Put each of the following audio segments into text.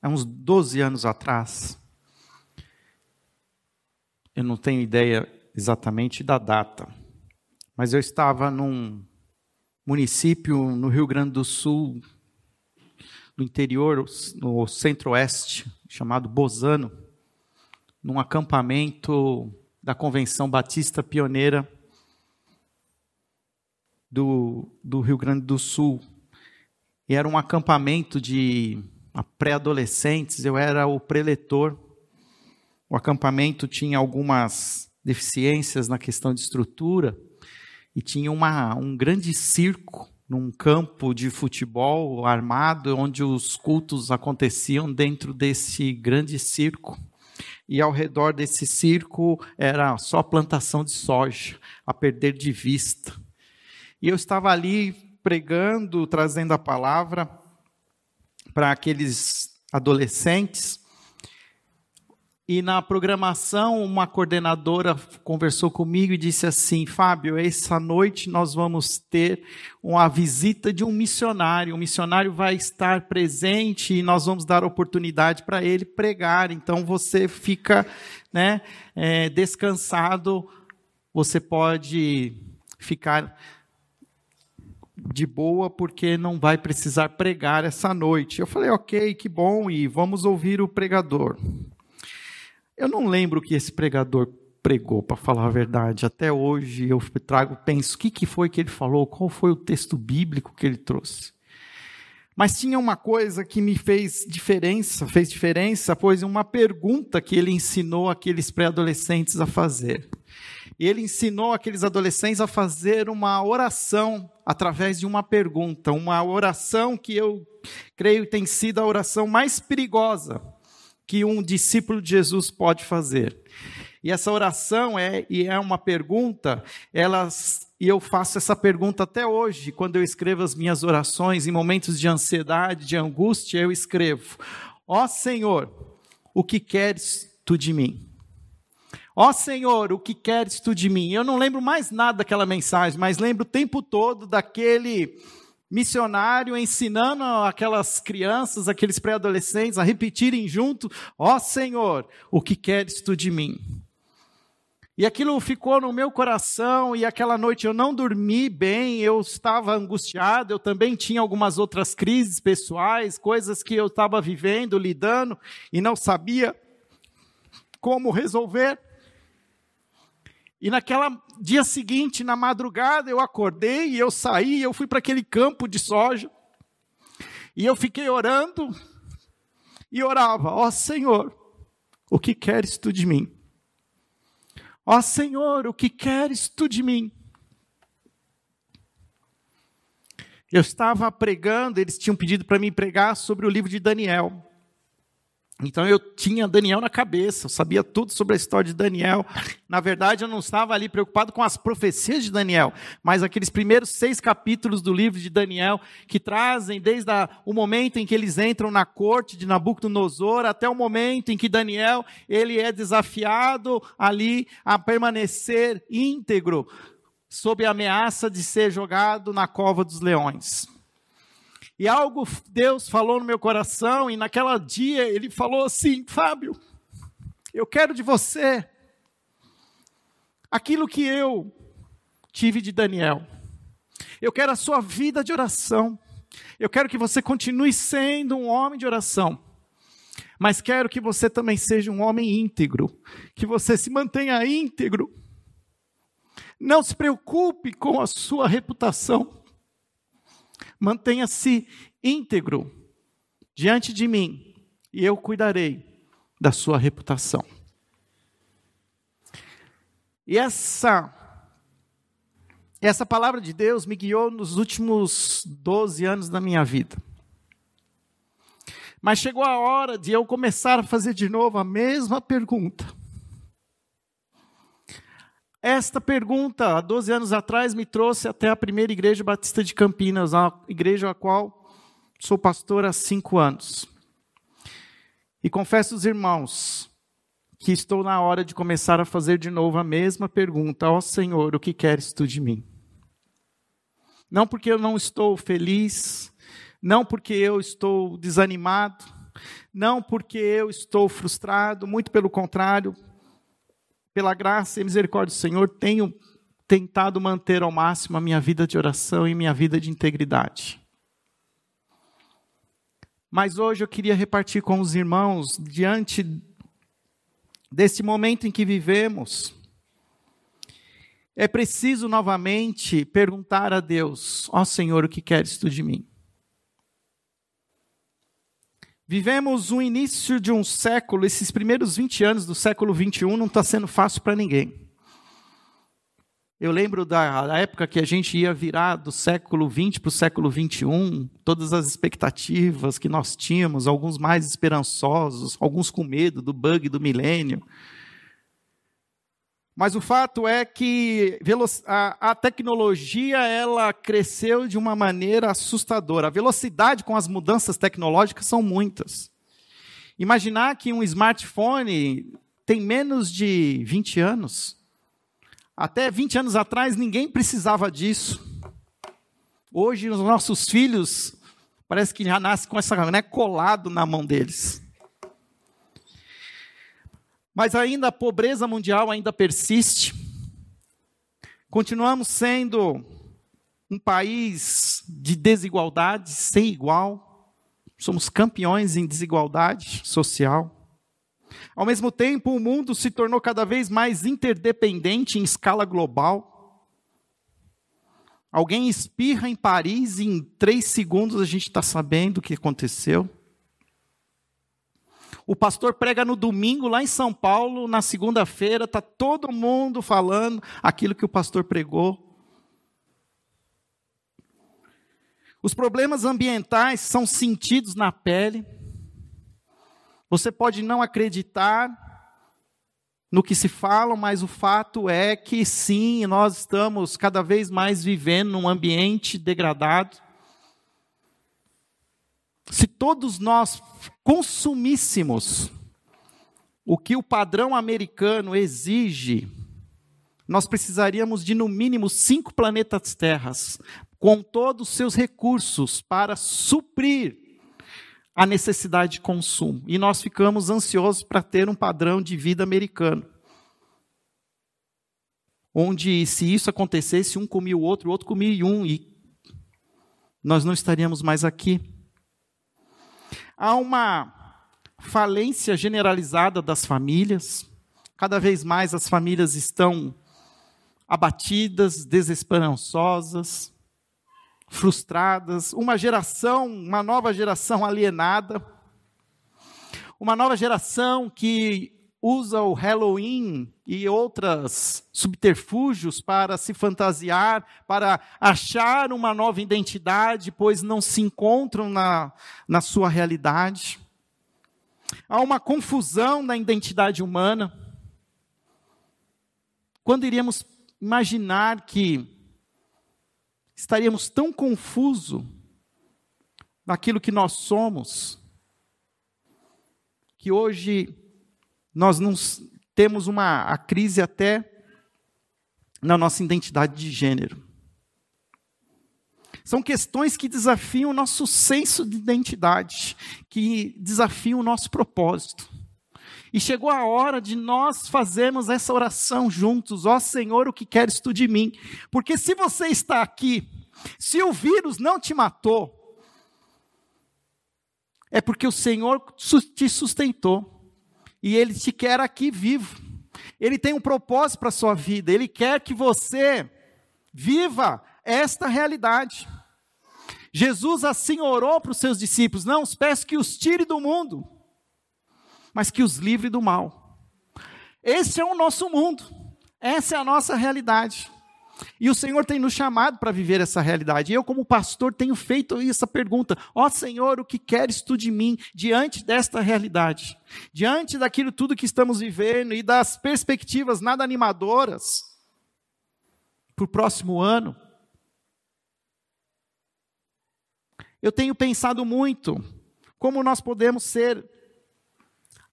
há uns 12 anos atrás. Eu não tenho ideia exatamente da data, mas eu estava num município no Rio Grande do Sul, no interior, no centro-oeste, chamado Bozano, num acampamento da Convenção Batista Pioneira do, do Rio Grande do Sul. E era um acampamento de pré-adolescentes, eu era o preletor. O acampamento tinha algumas deficiências na questão de estrutura e tinha uma, um grande circo num campo de futebol armado, onde os cultos aconteciam dentro desse grande circo. E ao redor desse circo era só plantação de soja, a perder de vista. E eu estava ali pregando, trazendo a palavra para aqueles adolescentes. E na programação, uma coordenadora conversou comigo e disse assim: Fábio, essa noite nós vamos ter uma visita de um missionário. O missionário vai estar presente e nós vamos dar oportunidade para ele pregar. Então você fica né, é, descansado, você pode ficar de boa porque não vai precisar pregar essa noite. Eu falei, ok, que bom, e vamos ouvir o pregador. Eu não lembro que esse pregador pregou, para falar a verdade. Até hoje eu trago, penso, o que, que foi que ele falou? Qual foi o texto bíblico que ele trouxe? Mas tinha uma coisa que me fez diferença, fez diferença, pois uma pergunta que ele ensinou aqueles pré-adolescentes a fazer. E ele ensinou aqueles adolescentes a fazer uma oração através de uma pergunta, uma oração que eu creio tem sido a oração mais perigosa que um discípulo de Jesus pode fazer. E essa oração é e é uma pergunta, elas e eu faço essa pergunta até hoje, quando eu escrevo as minhas orações em momentos de ansiedade, de angústia, eu escrevo: Ó oh Senhor, o que queres tu de mim? Ó oh, Senhor, o que queres tu de mim? Eu não lembro mais nada daquela mensagem, mas lembro o tempo todo daquele missionário ensinando aquelas crianças, aqueles pré-adolescentes a repetirem junto: Ó oh, Senhor, o que queres tu de mim? E aquilo ficou no meu coração, e aquela noite eu não dormi bem, eu estava angustiado, eu também tinha algumas outras crises pessoais, coisas que eu estava vivendo, lidando, e não sabia como resolver. E naquela dia seguinte, na madrugada, eu acordei e eu saí, eu fui para aquele campo de soja. E eu fiquei orando e orava: Ó oh, Senhor, o que queres tu de mim? Ó oh, Senhor, o que queres tu de mim? Eu estava pregando, eles tinham pedido para mim pregar sobre o livro de Daniel. Então eu tinha Daniel na cabeça, eu sabia tudo sobre a história de Daniel. Na verdade, eu não estava ali preocupado com as profecias de Daniel, mas aqueles primeiros seis capítulos do livro de Daniel que trazem desde a, o momento em que eles entram na corte de Nabucodonosor até o momento em que Daniel ele é desafiado ali a permanecer íntegro sob a ameaça de ser jogado na cova dos leões. E algo Deus falou no meu coração, e naquela dia ele falou assim: Fábio, eu quero de você aquilo que eu tive de Daniel. Eu quero a sua vida de oração. Eu quero que você continue sendo um homem de oração. Mas quero que você também seja um homem íntegro, que você se mantenha íntegro. Não se preocupe com a sua reputação. Mantenha-se íntegro diante de mim, e eu cuidarei da sua reputação. E essa essa palavra de Deus me guiou nos últimos 12 anos da minha vida. Mas chegou a hora de eu começar a fazer de novo a mesma pergunta. Esta pergunta, há 12 anos atrás, me trouxe até a primeira igreja batista de Campinas, a igreja a qual sou pastor há cinco anos. E confesso aos irmãos que estou na hora de começar a fazer de novo a mesma pergunta: Ó oh, Senhor, o que queres tu de mim? Não porque eu não estou feliz, não porque eu estou desanimado, Não porque eu estou frustrado, muito pelo contrário, pela graça e misericórdia do Senhor, tenho tentado manter ao máximo a minha vida de oração e minha vida de integridade. Mas hoje eu queria repartir com os irmãos, diante desse momento em que vivemos, é preciso novamente perguntar a Deus: Ó oh, Senhor, o que queres tu de mim? Vivemos o início de um século, esses primeiros 20 anos do século 21 não está sendo fácil para ninguém. Eu lembro da, época que a gente ia virar do século 20 para o século 21, todas as expectativas que nós tínhamos, alguns mais esperançosos, alguns com medo do bug do milênio. Mas o fato é que a, tecnologia ela cresceu de uma maneira assustadora. A velocidade com as mudanças tecnológicas são muitas. Imaginar que um smartphone tem menos de 20 anos até 20 anos atrás, ninguém precisava disso. Hoje, os nossos filhos, parece que já nascem com essa né, colado na mão deles. Mas ainda a pobreza mundial ainda persiste. Continuamos sendo um país de desigualdade sem igual. Somos campeões em desigualdade social. Ao mesmo tempo, o mundo se tornou cada vez mais interdependente em escala global. Alguém espirra em Paris e em três segundos a gente está sabendo o que aconteceu. O pastor prega no domingo lá em São Paulo, na segunda-feira, está todo mundo falando aquilo que o pastor pregou. Os problemas ambientais são sentidos na pele. Você pode não acreditar no que se fala, mas o fato é que sim, nós estamos cada vez mais vivendo num ambiente degradado. Se todos nós consumíssemos o que o padrão americano exige, nós precisaríamos de no mínimo cinco planetas terras, com todos os seus recursos para suprir a necessidade de consumo. E nós ficamos ansiosos para ter um padrão de vida americano. Onde, se isso acontecesse, um comia o outro, o outro comia um, e nós não estaríamos mais aqui. Há uma falência generalizada das famílias, cada vez mais as famílias estão abatidas, desesperançosas, frustradas, uma geração, uma nova geração alienada, uma nova geração que usa o Halloween e outras subterfúgios para se fantasiar, para achar uma nova identidade, pois não se encontram na, na sua realidade. Há uma confusão na identidade humana. Quando iríamos imaginar que estaríamos tão confusos naquilo que nós somos, que hoje nós não temos uma a crise até na nossa identidade de gênero. São questões que desafiam o nosso senso de identidade, que desafiam o nosso propósito. E chegou a hora de nós fazermos essa oração juntos. Ó Senhor, o que queres tu de mim? Porque se você está aqui, se o vírus não te matou, é porque o Senhor te sustentou. E Ele te quer aqui vivo. Ele tem um propósito para a sua vida. Ele quer que você viva esta realidade. Jesus assim orou para os seus discípulos: Não os peço que os tire do mundo, mas que os livre do mal. Esse é o nosso mundo, essa é a nossa realidade. E o Senhor tem nos chamado para viver essa realidade. Eu, como pastor, tenho feito essa pergunta: Ó oh, Senhor, o que queres tu de mim diante desta realidade? Diante daquilo tudo que estamos vivendo e das perspectivas nada animadoras para o próximo ano? Eu tenho pensado muito como nós podemos ser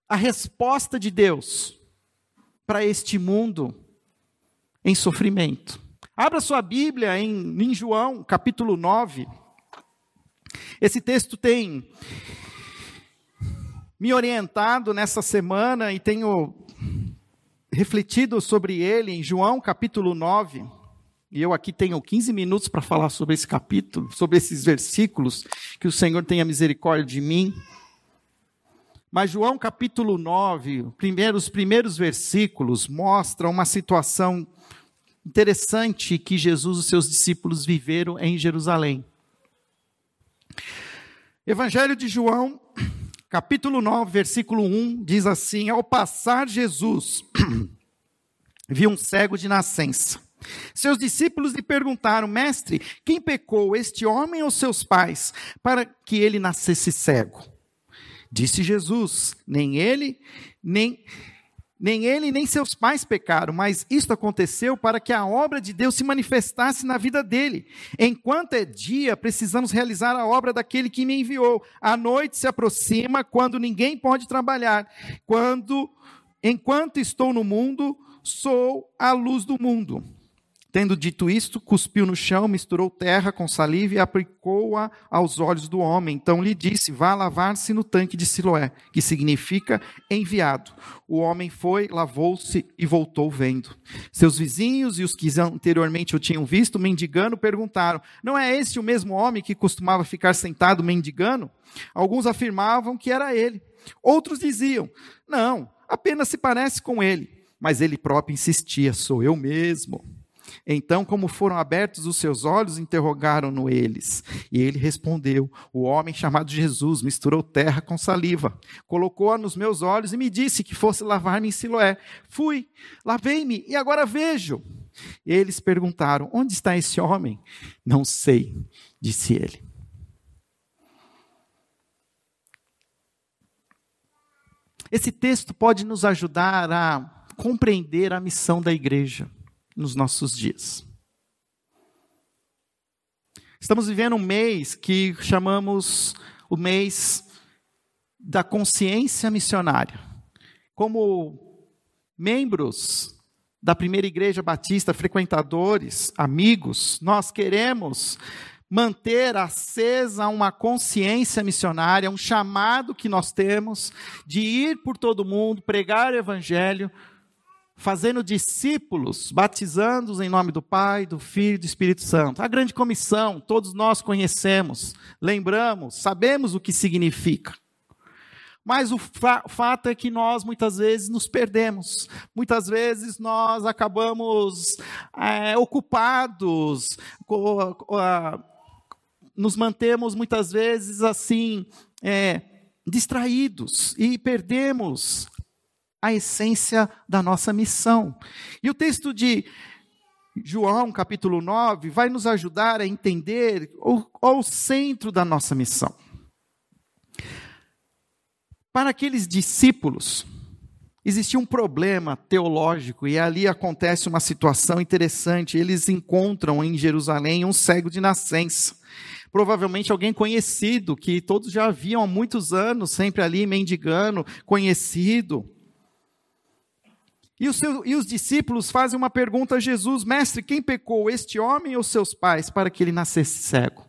a resposta de Deus para este mundo em sofrimento. Abra sua Bíblia em, em João, capítulo 9. Esse texto tem me orientado nessa semana e tenho refletido sobre ele em João capítulo 9. E eu aqui tenho 15 minutos para falar sobre esse capítulo, sobre esses versículos, que o Senhor tenha misericórdia de mim. Mas João capítulo 9, primeiro, os primeiros versículos mostram uma situação interessante que Jesus e seus discípulos viveram em Jerusalém. Evangelho de João, capítulo 9, versículo 1, diz assim: Ao passar Jesus, viu um cego de nascença. Seus discípulos lhe perguntaram: Mestre, quem pecou, este homem ou seus pais, para que ele nascesse cego? Disse Jesus: Nem ele, nem nem ele nem seus pais pecaram, mas isto aconteceu para que a obra de Deus se manifestasse na vida dele. Enquanto é dia, precisamos realizar a obra daquele que me enviou. A noite se aproxima quando ninguém pode trabalhar. Quando enquanto estou no mundo, sou a luz do mundo. Tendo dito isto, cuspiu no chão, misturou terra com saliva e aplicou-a aos olhos do homem. Então lhe disse: Vá lavar-se no tanque de Siloé, que significa enviado. O homem foi, lavou-se e voltou vendo. Seus vizinhos e os que anteriormente o tinham visto mendigando perguntaram: Não é esse o mesmo homem que costumava ficar sentado mendigando? Alguns afirmavam que era ele. Outros diziam: Não, apenas se parece com ele. Mas ele próprio insistia: Sou eu mesmo. Então, como foram abertos os seus olhos, interrogaram-no eles. E ele respondeu: O homem chamado Jesus misturou terra com saliva, colocou-a nos meus olhos e me disse que fosse lavar-me em Siloé. Fui, lavei-me e agora vejo. Eles perguntaram: Onde está esse homem? Não sei, disse ele. Esse texto pode nos ajudar a compreender a missão da igreja nos nossos dias. Estamos vivendo um mês que chamamos o mês da consciência missionária. Como membros da primeira igreja batista, frequentadores, amigos, nós queremos manter acesa uma consciência missionária, um chamado que nós temos de ir por todo mundo, pregar o evangelho, fazendo discípulos, batizando-os em nome do Pai, do Filho e do Espírito Santo. A grande comissão, todos nós conhecemos, lembramos, sabemos o que significa. Mas o fa fato é que nós muitas vezes nos perdemos, muitas vezes nós acabamos é, ocupados, nos mantemos muitas vezes assim, é, distraídos e perdemos a essência da nossa missão. E o texto de João, capítulo 9, vai nos ajudar a entender o, o centro da nossa missão. Para aqueles discípulos, existia um problema teológico e ali acontece uma situação interessante. Eles encontram em Jerusalém um cego de nascença. Provavelmente alguém conhecido, que todos já haviam há muitos anos, sempre ali mendigando, conhecido. E e os discípulos fazem uma pergunta a Jesus: Mestre, quem pecou, este homem ou seus pais, para que ele nascesse cego?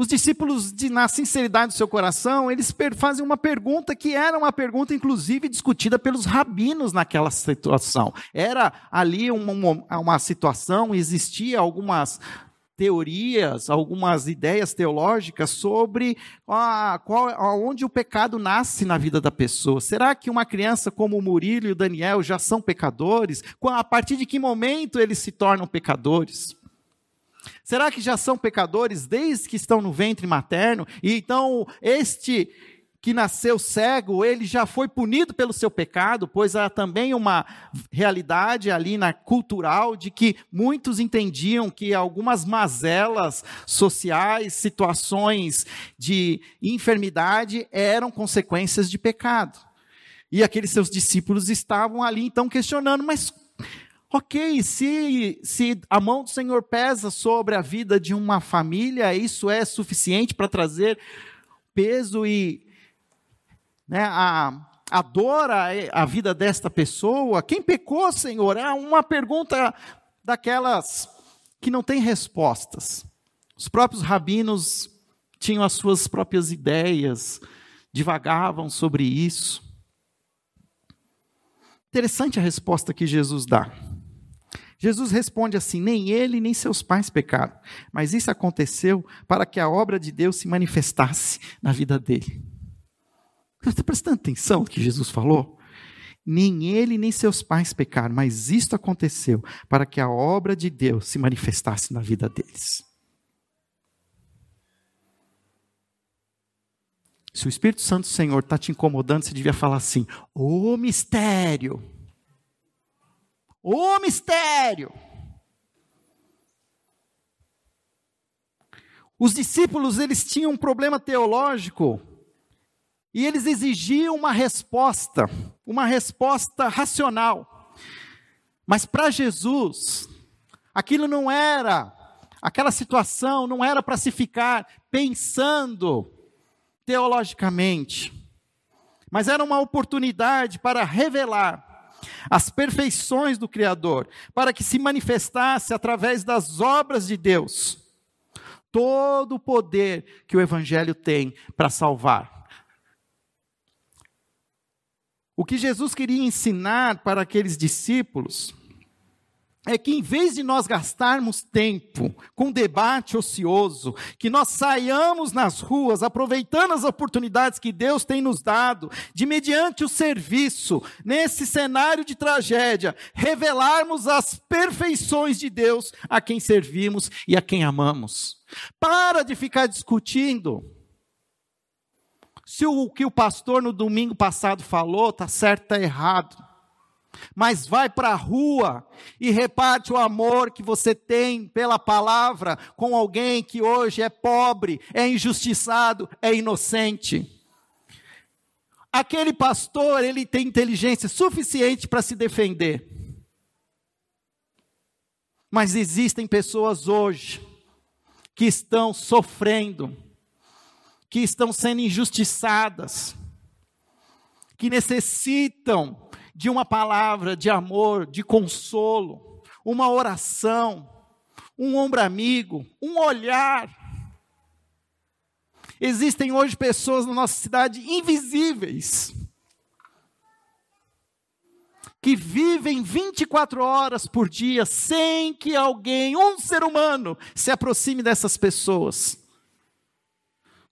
Os discípulos, de, na sinceridade do seu coração, eles fazem uma pergunta que era uma pergunta, inclusive, discutida pelos rabinos naquela situação. Era ali uma, uma situação, existia algumas teorias, algumas ideias teológicas sobre ah, qual, onde o pecado nasce na vida da pessoa. Será que uma criança como o Murilo e o Daniel já são pecadores? A partir de que momento eles se tornam pecadores? Será que já são pecadores desde que estão no ventre materno? E então este que nasceu cego, ele já foi punido pelo seu pecado, pois há também uma realidade ali na cultural de que muitos entendiam que algumas mazelas sociais, situações de enfermidade eram consequências de pecado. E aqueles seus discípulos estavam ali então questionando, mas Ok, se, se a mão do Senhor pesa sobre a vida de uma família, isso é suficiente para trazer peso e né, a, a dor a, a vida desta pessoa? Quem pecou, Senhor? É uma pergunta daquelas que não tem respostas. Os próprios rabinos tinham as suas próprias ideias divagavam sobre isso. Interessante a resposta que Jesus dá. Jesus responde assim: nem ele nem seus pais pecaram, mas isso aconteceu para que a obra de Deus se manifestasse na vida dele. Você está prestando atenção no que Jesus falou? Nem ele nem seus pais pecaram, mas isto aconteceu para que a obra de Deus se manifestasse na vida deles. Se o Espírito Santo do Senhor está te incomodando, você devia falar assim: Ô mistério! Ô mistério! Os discípulos, eles tinham um problema teológico e eles exigiam uma resposta, uma resposta racional. Mas para Jesus, aquilo não era, aquela situação não era para se ficar pensando teologicamente, mas era uma oportunidade para revelar as perfeições do Criador, para que se manifestasse através das obras de Deus todo o poder que o Evangelho tem para salvar. O que Jesus queria ensinar para aqueles discípulos é que em vez de nós gastarmos tempo com debate ocioso, que nós saiamos nas ruas aproveitando as oportunidades que Deus tem nos dado, de mediante o serviço, nesse cenário de tragédia, revelarmos as perfeições de Deus a quem servimos e a quem amamos. Para de ficar discutindo se o que o pastor no domingo passado falou está certo, está errado mas vai para a rua e reparte o amor que você tem pela palavra com alguém que hoje é pobre, é injustiçado, é inocente. Aquele pastor, ele tem inteligência suficiente para se defender. Mas existem pessoas hoje que estão sofrendo, que estão sendo injustiçadas, que necessitam de uma palavra de amor, de consolo, uma oração, um ombro amigo, um olhar. Existem hoje pessoas na nossa cidade invisíveis, que vivem 24 horas por dia sem que alguém, um ser humano, se aproxime dessas pessoas.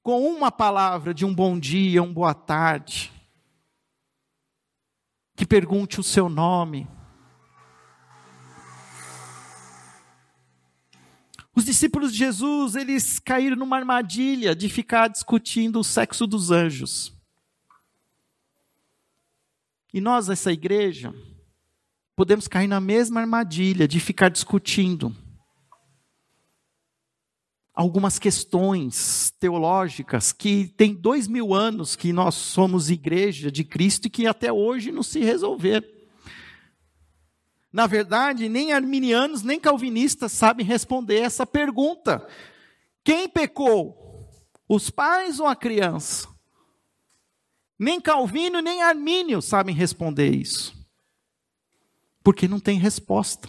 Com uma palavra de um bom dia, um boa tarde que pergunte o seu nome. Os discípulos de Jesus, eles caíram numa armadilha de ficar discutindo o sexo dos anjos. E nós, essa igreja, podemos cair na mesma armadilha de ficar discutindo algumas questões teológicas que tem dois mil anos que nós somos igreja de Cristo e que até hoje não se resolveram. Na verdade, nem arminianos nem calvinistas sabem responder essa pergunta. Quem pecou? Os pais ou a criança? Nem Calvino nem Armínio sabem responder isso. Porque não tem resposta.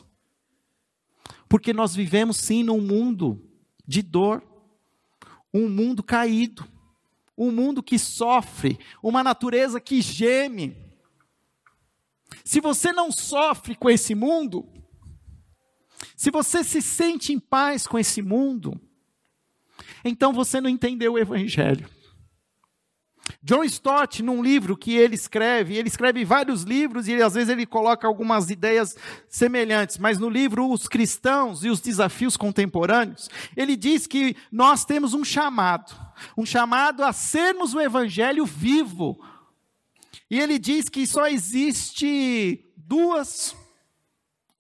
Porque nós vivemos sim num mundo de dor, um mundo caído, um mundo que sofre, uma natureza que geme. Se você não sofre com esse mundo, se você se sente em paz com esse mundo, então você não entendeu o Evangelho. John Stott, num livro que ele escreve, ele escreve vários livros e às vezes ele coloca algumas ideias semelhantes, mas no livro Os Cristãos e os Desafios Contemporâneos, ele diz que nós temos um chamado, um chamado a sermos o evangelho vivo. E ele diz que só existe duas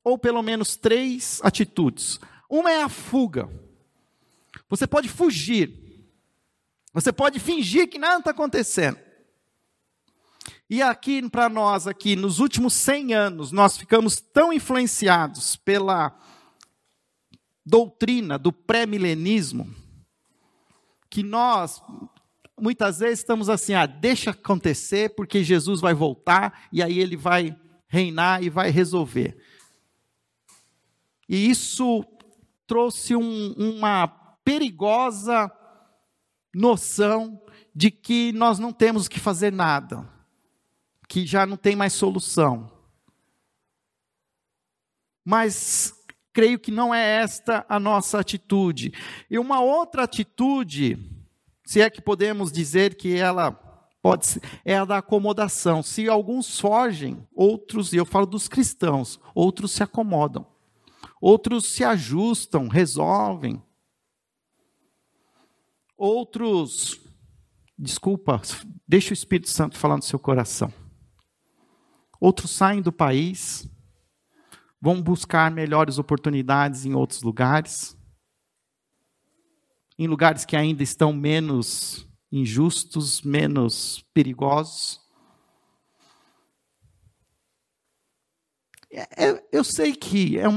ou pelo menos três atitudes. Uma é a fuga. Você pode fugir você pode fingir que nada está acontecendo. E aqui para nós, aqui, nos últimos 100 anos, nós ficamos tão influenciados pela doutrina do pré-milenismo, que nós, muitas vezes, estamos assim, ah, deixa acontecer, porque Jesus vai voltar, e aí ele vai reinar e vai resolver. E isso trouxe um, uma perigosa noção de que nós não temos que fazer nada, que já não tem mais solução. Mas creio que não é esta a nossa atitude. E uma outra atitude, se é que podemos dizer que ela pode ser, é a da acomodação. Se alguns fogem, outros, e eu falo dos cristãos, outros se acomodam. Outros se ajustam, resolvem. Outros desculpa, deixa o Espírito Santo falar no seu coração. Outros saem do país, vão buscar melhores oportunidades em outros lugares, em lugares que ainda estão menos injustos, menos perigosos. É, é eu sei que é um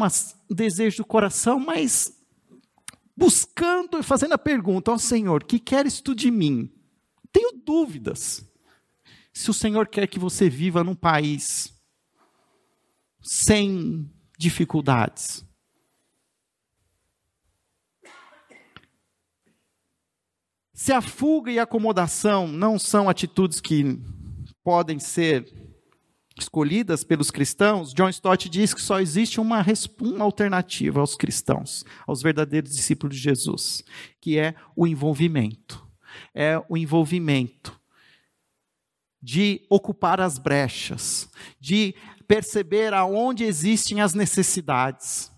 desejo do coração, mas buscando e fazendo a pergunta: Ó oh, Senhor, que queres tu de mim? tenho dúvidas se o Senhor quer que você viva num país sem dificuldades. Se a fuga e a acomodação não são atitudes que podem ser escolhidas pelos cristãos, John Stott diz que só existe uma, uma alternativa aos cristãos, aos verdadeiros discípulos de Jesus, que é o envolvimento é o envolvimento, de ocupar as brechas, de perceber aonde existem as necessidades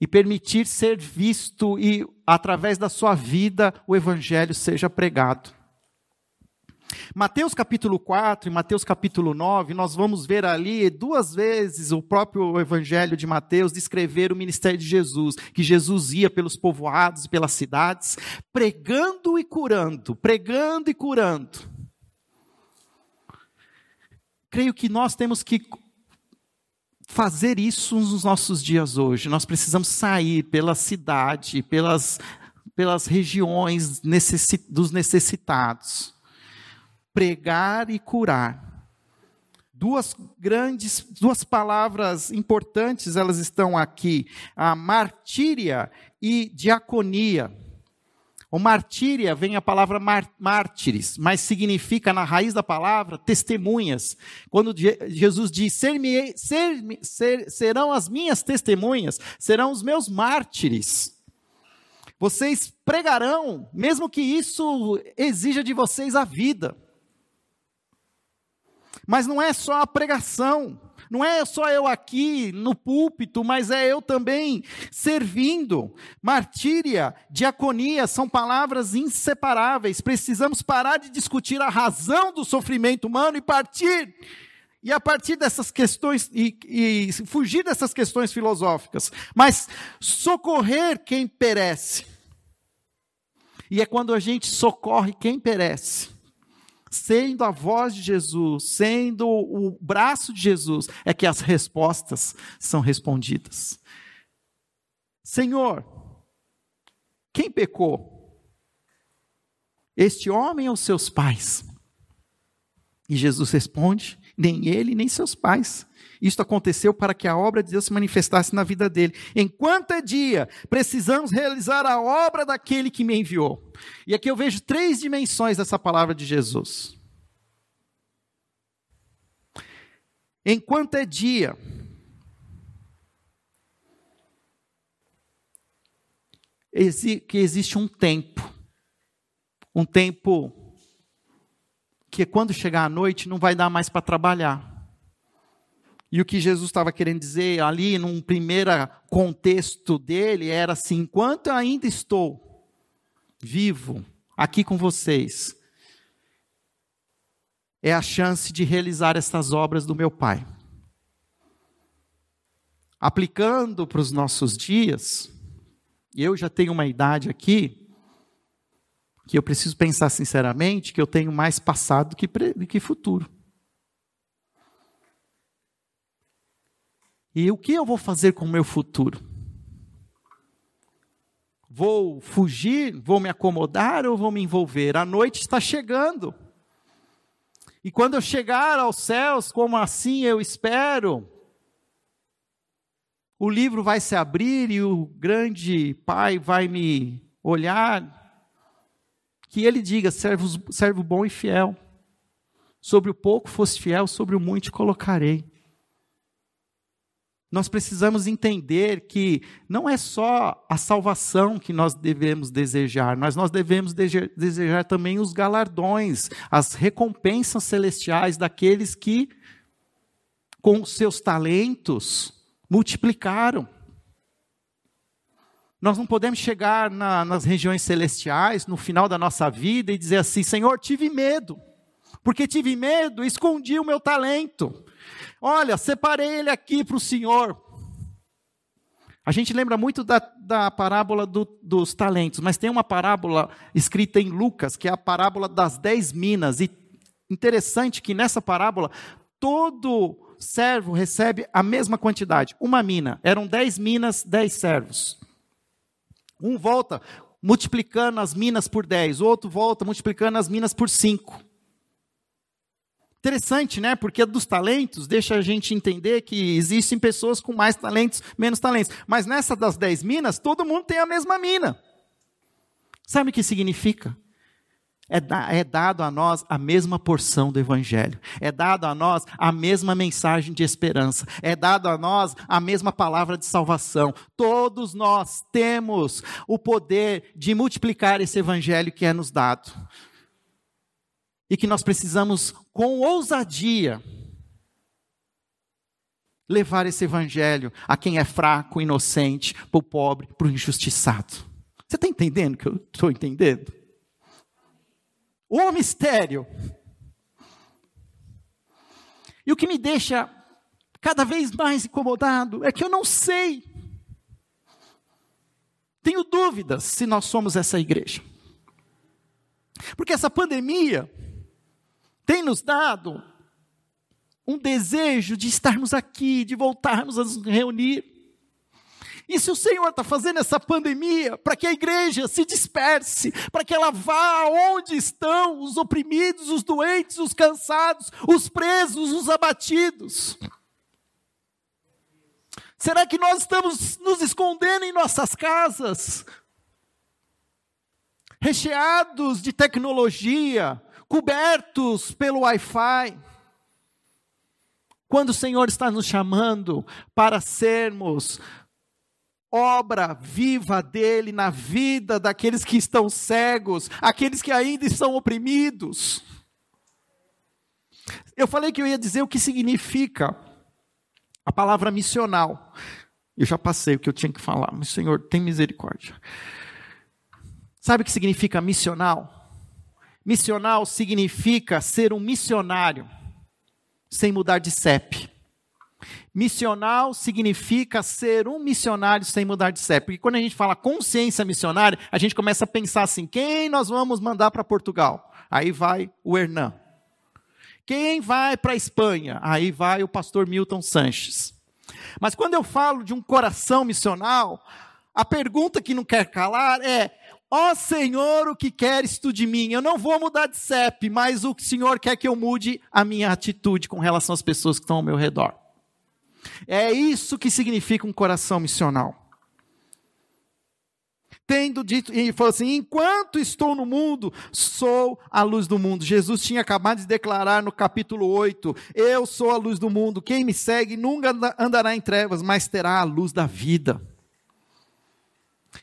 e permitir ser visto e através da sua vida o evangelho seja pregado. Mateus capítulo 4 e Mateus capítulo 9, nós vamos ver ali duas vezes o próprio evangelho de Mateus descrever o ministério de Jesus, que Jesus ia pelos povoados e pelas cidades, pregando e curando, pregando e curando. Creio que nós temos que fazer isso nos nossos dias hoje. Nós precisamos sair pela cidade, pelas, pelas regiões dos necessitados pregar e curar. Duas grandes, duas palavras importantes, elas estão aqui: a martíria e diaconia. O martíria vem a palavra mártires, mas significa na raiz da palavra testemunhas. Quando Jesus diz: ser, ser, ser, serão as minhas testemunhas, serão os meus mártires. Vocês pregarão, mesmo que isso exija de vocês a vida. Mas não é só a pregação, não é só eu aqui no púlpito, mas é eu também servindo. Martíria, diaconia são palavras inseparáveis. Precisamos parar de discutir a razão do sofrimento humano e partir. E a partir dessas questões, e, e fugir dessas questões filosóficas, mas socorrer quem perece. E é quando a gente socorre quem perece sendo a voz de Jesus, sendo o braço de Jesus, é que as respostas são respondidas. Senhor, quem pecou? Este homem ou seus pais? E Jesus responde: nem ele, nem seus pais. Isto aconteceu para que a obra de Deus se manifestasse na vida dele. Enquanto é dia, precisamos realizar a obra daquele que me enviou. E aqui eu vejo três dimensões dessa palavra de Jesus. Enquanto é dia, que existe um tempo, um tempo que quando chegar a noite não vai dar mais para trabalhar. E o que Jesus estava querendo dizer ali, num primeiro contexto dele, era assim: enquanto eu ainda estou vivo aqui com vocês, é a chance de realizar essas obras do meu Pai. Aplicando para os nossos dias, eu já tenho uma idade aqui, que eu preciso pensar sinceramente que eu tenho mais passado do que, que futuro. E o que eu vou fazer com o meu futuro? Vou fugir? Vou me acomodar ou vou me envolver? A noite está chegando. E quando eu chegar aos céus, como assim eu espero, o livro vai se abrir e o grande Pai vai me olhar que ele diga: servo, servo bom e fiel. Sobre o pouco fosse fiel, sobre o muito te colocarei. Nós precisamos entender que não é só a salvação que nós devemos desejar, mas nós devemos desejar também os galardões, as recompensas celestiais daqueles que, com seus talentos, multiplicaram. Nós não podemos chegar na, nas regiões celestiais, no final da nossa vida, e dizer assim: Senhor, tive medo, porque tive medo, escondi o meu talento. Olha, separei ele aqui para o Senhor. A gente lembra muito da, da parábola do, dos talentos, mas tem uma parábola escrita em Lucas, que é a parábola das dez minas. E interessante que nessa parábola, todo servo recebe a mesma quantidade, uma mina. Eram dez minas, dez servos. Um volta multiplicando as minas por dez, o outro volta multiplicando as minas por cinco. Interessante, né? Porque dos talentos deixa a gente entender que existem pessoas com mais talentos, menos talentos. Mas nessa das dez minas, todo mundo tem a mesma mina. Sabe o que significa? É, é, dado a nós a mesma porção do Evangelho, é dado a nós a mesma mensagem de esperança, é dado a nós a mesma palavra de salvação. Todos nós temos o poder de multiplicar esse Evangelho que é nos dado e que nós precisamos, com ousadia, levar esse evangelho a quem é fraco, inocente, para o pobre, para o injustiçado. Você está entendendo o que eu estou entendendo? O mistério. E o que me deixa cada vez mais incomodado é que eu não sei. Tenho dúvidas se nós somos essa igreja. Porque essa pandemia tem nos dado um desejo de estarmos aqui, de voltarmos a nos reunir. E se o Senhor está fazendo essa pandemia para que a igreja se disperse, para que ela vá onde estão os oprimidos, os doentes, os cansados, os presos, os abatidos? Será que nós estamos nos escondendo em nossas casas, recheados de tecnologia, cobertos pelo Wi-Fi. Quando o Senhor está nos chamando para sermos obra viva dele na vida daqueles que estão cegos, aqueles que ainda estão oprimidos. Eu falei que eu ia dizer o que significa a palavra missional. Eu já passei o que eu tinha que falar, mas Senhor, tem misericórdia. Sabe o que significa missional? Missional significa ser um missionário sem mudar de CEP. Missional significa ser um missionário sem mudar de CEP. Porque quando a gente fala consciência missionária, a gente começa a pensar assim: quem nós vamos mandar para Portugal? Aí vai o Hernan. Quem vai para a Espanha? Aí vai o pastor Milton Sanches. Mas quando eu falo de um coração missional, a pergunta que não quer calar é: Ó oh, Senhor, o que queres tu de mim? Eu não vou mudar de CEP, mas o Senhor quer que eu mude a minha atitude com relação às pessoas que estão ao meu redor. É isso que significa um coração missional. Tendo dito, e falou assim: enquanto estou no mundo, sou a luz do mundo. Jesus tinha acabado de declarar no capítulo 8: Eu sou a luz do mundo. Quem me segue nunca andará em trevas, mas terá a luz da vida.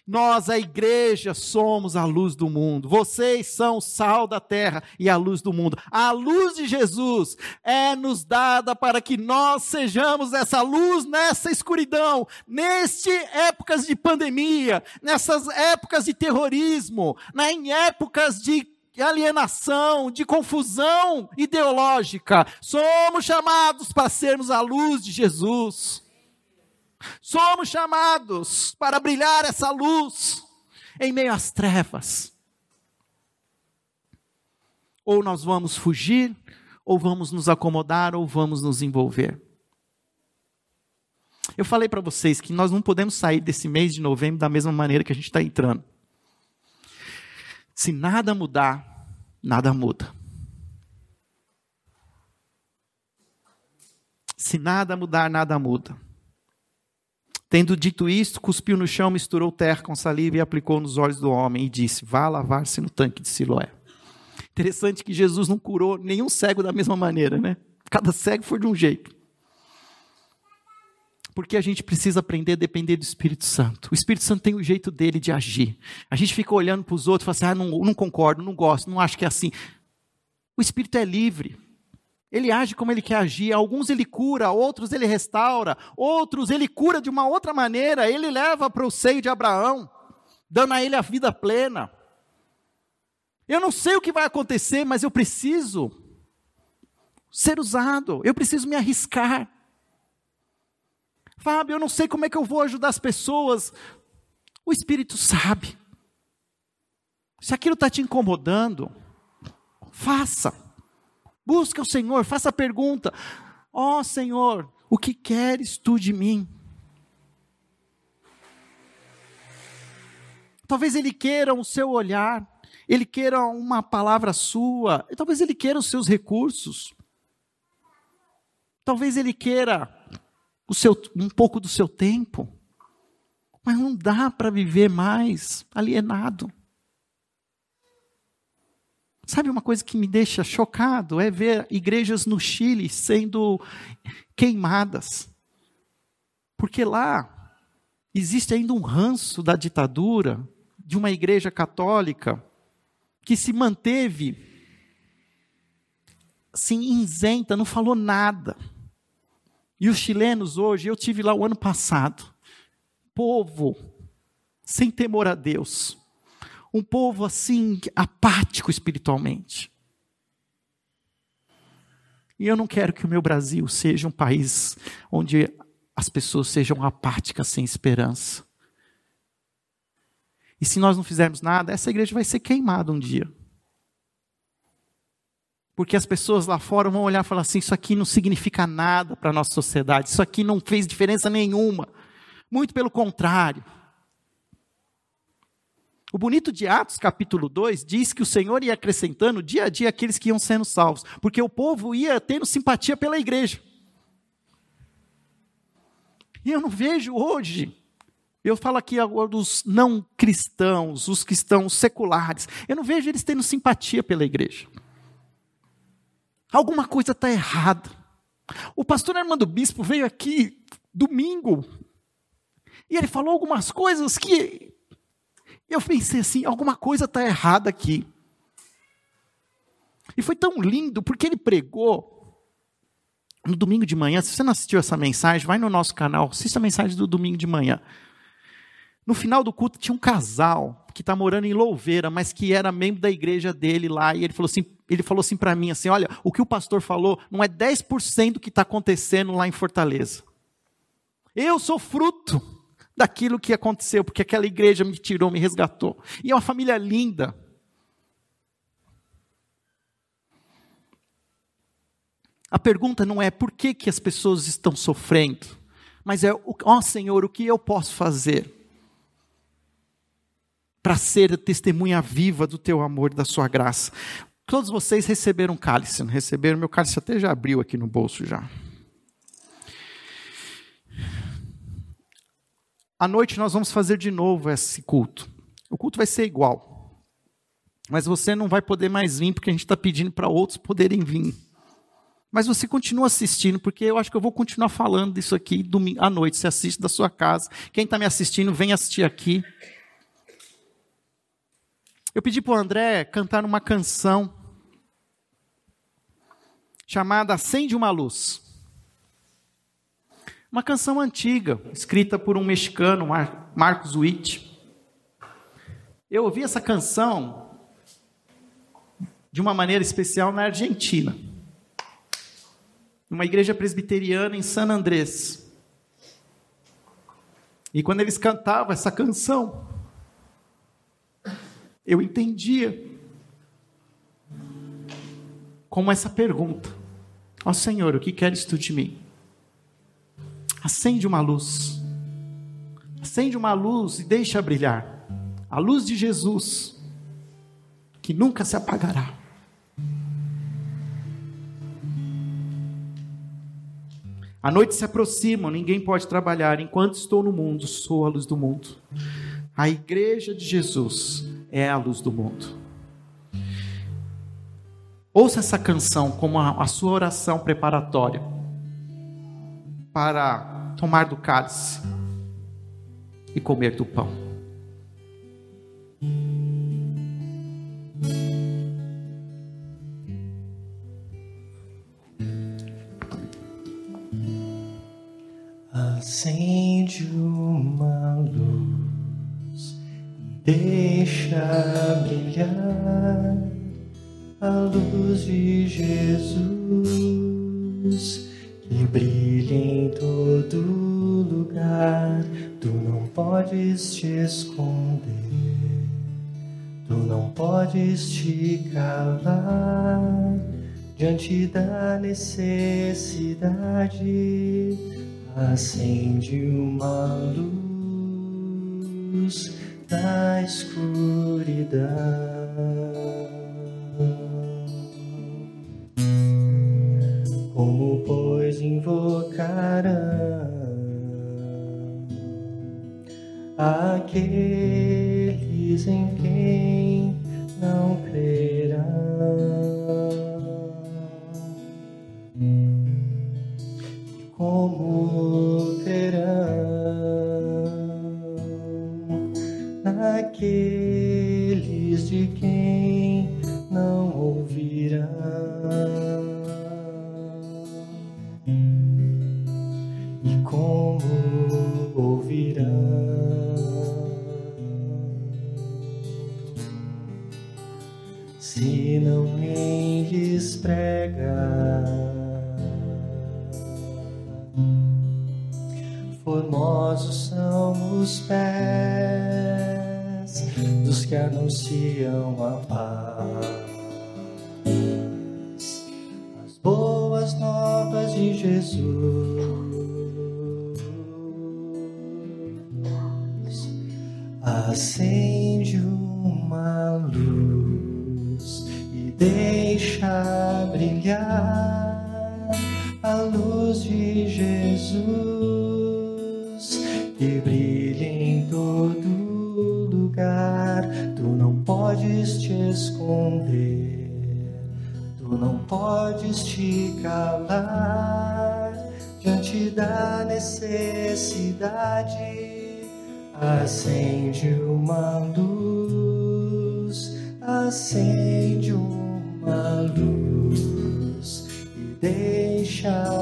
Nós, a igreja, somos a luz do mundo. Vocês são o sal da terra e a luz do mundo. A luz de Jesus é nos dada para que nós sejamos essa luz nessa escuridão, neste épocas de pandemia, nessas épocas de terrorismo, né, em épocas de alienação, de confusão ideológica. Somos chamados para sermos a luz de Jesus. Somos chamados para brilhar essa luz em meio às trevas. Ou nós vamos fugir, ou vamos nos acomodar, ou vamos nos envolver. Eu falei para vocês que nós não podemos sair desse mês de novembro da mesma maneira que a gente está entrando. Se nada mudar, nada muda. Se nada mudar, nada muda. Tendo dito isto, cuspiu no chão, misturou terra com saliva e aplicou nos olhos do homem e disse: Vá lavar-se no tanque de Siloé. Interessante que Jesus não curou nenhum cego da mesma maneira, né? Cada cego foi de um jeito. Porque a gente precisa aprender a depender do Espírito Santo. O Espírito Santo tem o jeito dele de agir. A gente fica olhando para os outros e fala assim: ah, não, não concordo, não gosto, não acho que é assim. O Espírito é livre. Ele age como ele quer agir. Alguns ele cura, outros ele restaura, outros ele cura de uma outra maneira. Ele leva para o seio de Abraão, dando a ele a vida plena. Eu não sei o que vai acontecer, mas eu preciso ser usado. Eu preciso me arriscar. Fábio, eu não sei como é que eu vou ajudar as pessoas. O Espírito sabe. Se aquilo está te incomodando, faça. Busque o Senhor, faça a pergunta: Ó oh, Senhor, o que queres tu de mim? Talvez Ele queira o seu olhar, Ele queira uma palavra sua, talvez Ele queira os seus recursos, talvez Ele queira o seu, um pouco do seu tempo, mas não dá para viver mais alienado. Sabe uma coisa que me deixa chocado? É ver igrejas no Chile sendo queimadas. Porque lá existe ainda um ranço da ditadura de uma igreja católica que se manteve assim, isenta, não falou nada. E os chilenos hoje, eu tive lá o ano passado, povo sem temor a Deus, um povo assim apático espiritualmente. E eu não quero que o meu Brasil seja um país onde as pessoas sejam apáticas sem esperança. E se nós não fizermos nada, essa igreja vai ser queimada um dia. Porque as pessoas lá fora vão olhar e falar assim: isso aqui não significa nada para a nossa sociedade, isso aqui não fez diferença nenhuma. Muito pelo contrário. O bonito de Atos, capítulo 2, diz que o Senhor ia acrescentando dia a dia aqueles que iam sendo salvos, porque o povo ia tendo simpatia pela igreja. E eu não vejo hoje, eu falo aqui agora dos não cristãos, os cristãos seculares, eu não vejo eles tendo simpatia pela igreja. Alguma coisa está errada. O pastor Armando Bispo veio aqui domingo e ele falou algumas coisas que eu pensei assim: alguma coisa está errada aqui. E foi tão lindo, porque ele pregou no domingo de manhã. Se você não assistiu essa mensagem, vai no nosso canal, assista a mensagem do domingo de manhã. No final do culto tinha um casal que está morando em Louveira, mas que era membro da igreja dele lá, e ele falou assim, ele falou assim para mim assim, olha, o que o pastor falou não é 10% do que está acontecendo lá em Fortaleza. Eu sou fruto daquilo que aconteceu, porque aquela igreja me tirou, me resgatou. E é uma família linda. A pergunta não é por que, que as pessoas estão sofrendo, mas é, ó oh, Senhor, o que eu posso fazer para ser testemunha viva do teu amor e da sua graça? Todos vocês receberam cálice, não receberam? Meu cálice até já abriu aqui no bolso já. À noite nós vamos fazer de novo esse culto. O culto vai ser igual. Mas você não vai poder mais vir, porque a gente está pedindo para outros poderem vir. Mas você continua assistindo, porque eu acho que eu vou continuar falando disso aqui domingo, à noite. Você assiste da sua casa. Quem está me assistindo, vem assistir aqui. Eu pedi para o André cantar uma canção chamada Acende uma Luz. Uma canção antiga, escrita por um mexicano, Marcos Witt. Eu ouvi essa canção de uma maneira especial na Argentina, numa igreja presbiteriana em San Andrés. E quando eles cantavam essa canção, eu entendia como essa pergunta: Ó oh, Senhor, o que queres tu de mim? Acende uma luz. Acende uma luz e deixa brilhar. A luz de Jesus, que nunca se apagará. A noite se aproxima, ninguém pode trabalhar. Enquanto estou no mundo, sou a luz do mundo. A igreja de Jesus é a luz do mundo. Ouça essa canção como a, a sua oração preparatória para tomar do cálice e comer do pão. Acende uma luz, deixa brilhar a luz de Jesus brilha em todo lugar. Tu não podes te esconder, tu não podes te calar diante da necessidade acende uma luz na escuridão. Aqueles em quem calar diante da necessidade. Acende uma luz, acende uma luz e deixa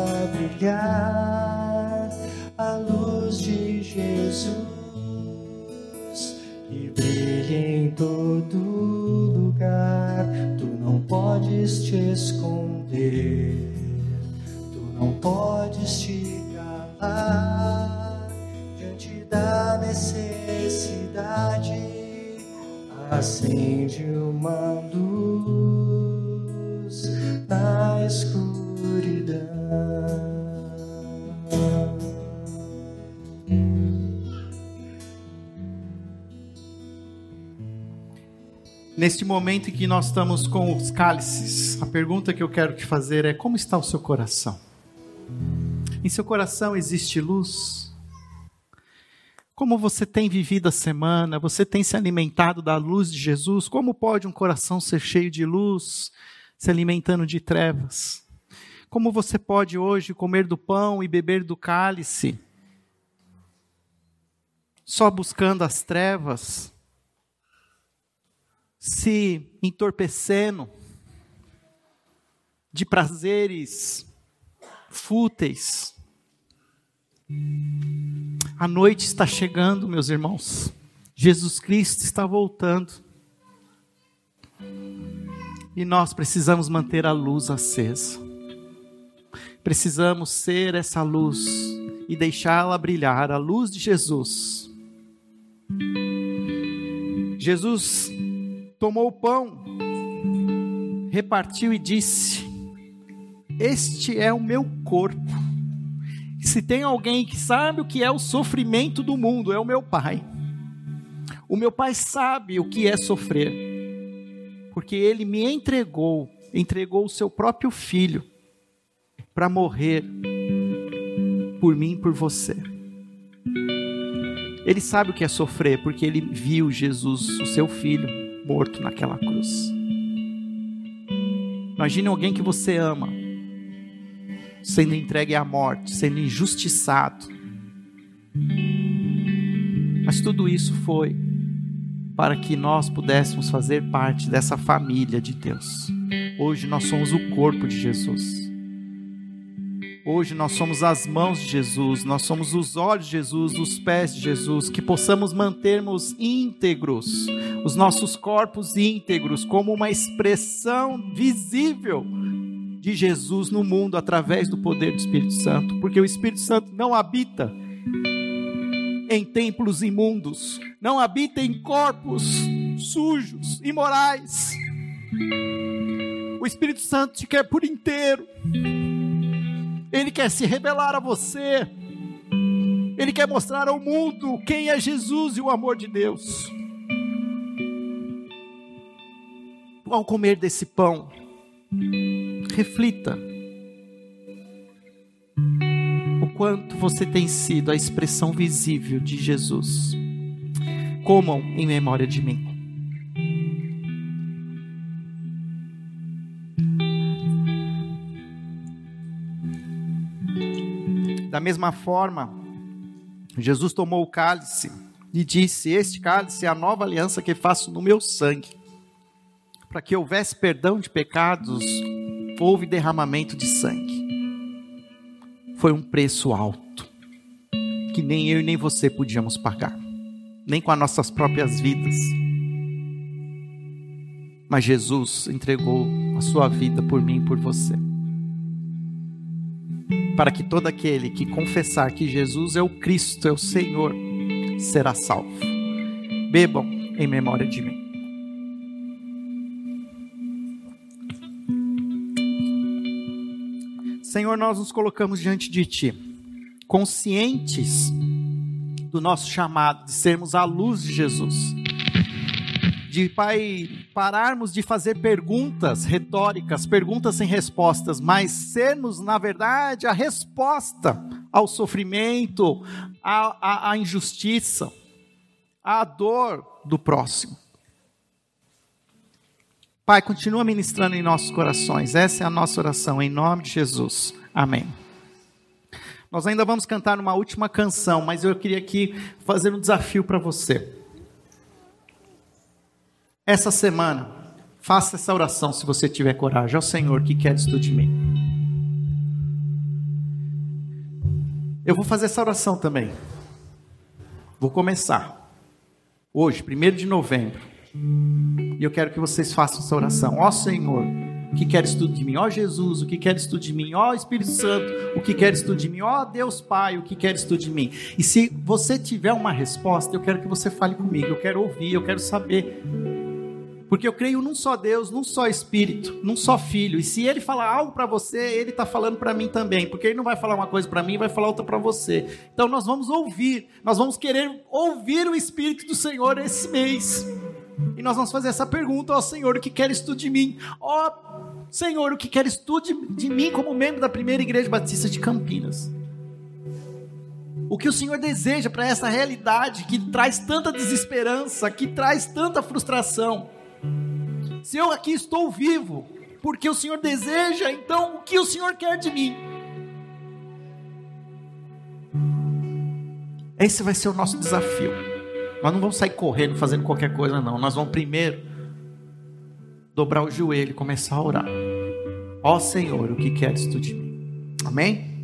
Neste momento em que nós estamos com os cálices, a pergunta que eu quero te fazer é: como está o seu coração? Em seu coração existe luz? Como você tem vivido a semana? Você tem se alimentado da luz de Jesus? Como pode um coração ser cheio de luz, se alimentando de trevas? Como você pode hoje comer do pão e beber do cálice, só buscando as trevas? Se entorpecendo de prazeres fúteis. A noite está chegando, meus irmãos. Jesus Cristo está voltando. E nós precisamos manter a luz acesa. Precisamos ser essa luz e deixá-la brilhar, a luz de Jesus. Jesus tomou o pão, repartiu e disse: Este é o meu corpo. Se tem alguém que sabe o que é o sofrimento do mundo, é o meu pai. O meu pai sabe o que é sofrer, porque ele me entregou, entregou o seu próprio filho para morrer por mim e por você. Ele sabe o que é sofrer, porque ele viu Jesus, o seu filho, morto naquela cruz. Imagine alguém que você ama, sendo entregue à morte, sendo injustiçado. Mas tudo isso foi para que nós pudéssemos fazer parte dessa família de Deus. Hoje nós somos o corpo de Jesus. Hoje nós somos as mãos de Jesus, nós somos os olhos de Jesus, os pés de Jesus, que possamos mantermos íntegros os nossos corpos íntegros como uma expressão visível de Jesus no mundo através do poder do Espírito Santo, porque o Espírito Santo não habita em templos imundos, não habita em corpos sujos, imorais. O Espírito Santo te quer por inteiro. Ele quer se revelar a você. Ele quer mostrar ao mundo quem é Jesus e o amor de Deus. Ao comer desse pão, reflita o quanto você tem sido a expressão visível de Jesus. Comam em memória de mim. Da mesma forma, Jesus tomou o cálice e disse: Este cálice é a nova aliança que faço no meu sangue. Para que houvesse perdão de pecados, houve derramamento de sangue foi um preço alto, que nem eu e nem você podíamos pagar, nem com as nossas próprias vidas. Mas Jesus entregou a sua vida por mim e por você. Para que todo aquele que confessar que Jesus é o Cristo, é o Senhor, será salvo. Bebam em memória de mim. Senhor, nós nos colocamos diante de Ti, conscientes do nosso chamado de sermos a luz de Jesus. De, Pai, pararmos de fazer perguntas retóricas, perguntas sem respostas, mas sermos, na verdade, a resposta ao sofrimento, à, à, à injustiça, à dor do próximo. Pai, continua ministrando em nossos corações. Essa é a nossa oração, em nome de Jesus. Amém. Nós ainda vamos cantar uma última canção, mas eu queria aqui fazer um desafio para você. Essa semana, faça essa oração se você tiver coragem. Ó Senhor, que queres tu de mim? Eu vou fazer essa oração também. Vou começar. Hoje, 1 de novembro. E eu quero que vocês façam essa oração. Ó Senhor, o que queres tu de mim? Ó Jesus, o que queres tu de mim? Ó Espírito Santo, o que queres tu de mim? Ó Deus Pai, o que queres tu de mim? E se você tiver uma resposta, eu quero que você fale comigo. Eu quero ouvir, eu quero saber. Porque eu creio num só Deus, num só Espírito, num só Filho. E se Ele falar algo para você, Ele está falando para mim também. Porque Ele não vai falar uma coisa para mim, vai falar outra para você. Então nós vamos ouvir, nós vvamos querer ouvir o Espírito do Senhor esse mês. E nós vamos fazer essa pergunta, ó Senhor, o que queres tu de mim? Ó Senhor, o que queres tu de, de mim como membro da primeira igreja batista de Campinas? O que o Senhor deseja para essa realidade que traz tanta desesperança, que traz tanta frustração? Se eu aqui estou vivo, porque o Senhor deseja, então o que o Senhor quer de mim? Esse vai ser o nosso desafio. Nós não vamos sair correndo, fazendo qualquer coisa, não. Nós vamos primeiro dobrar o joelho e começar a orar. Ó Senhor, o que queres tu de mim? Amém?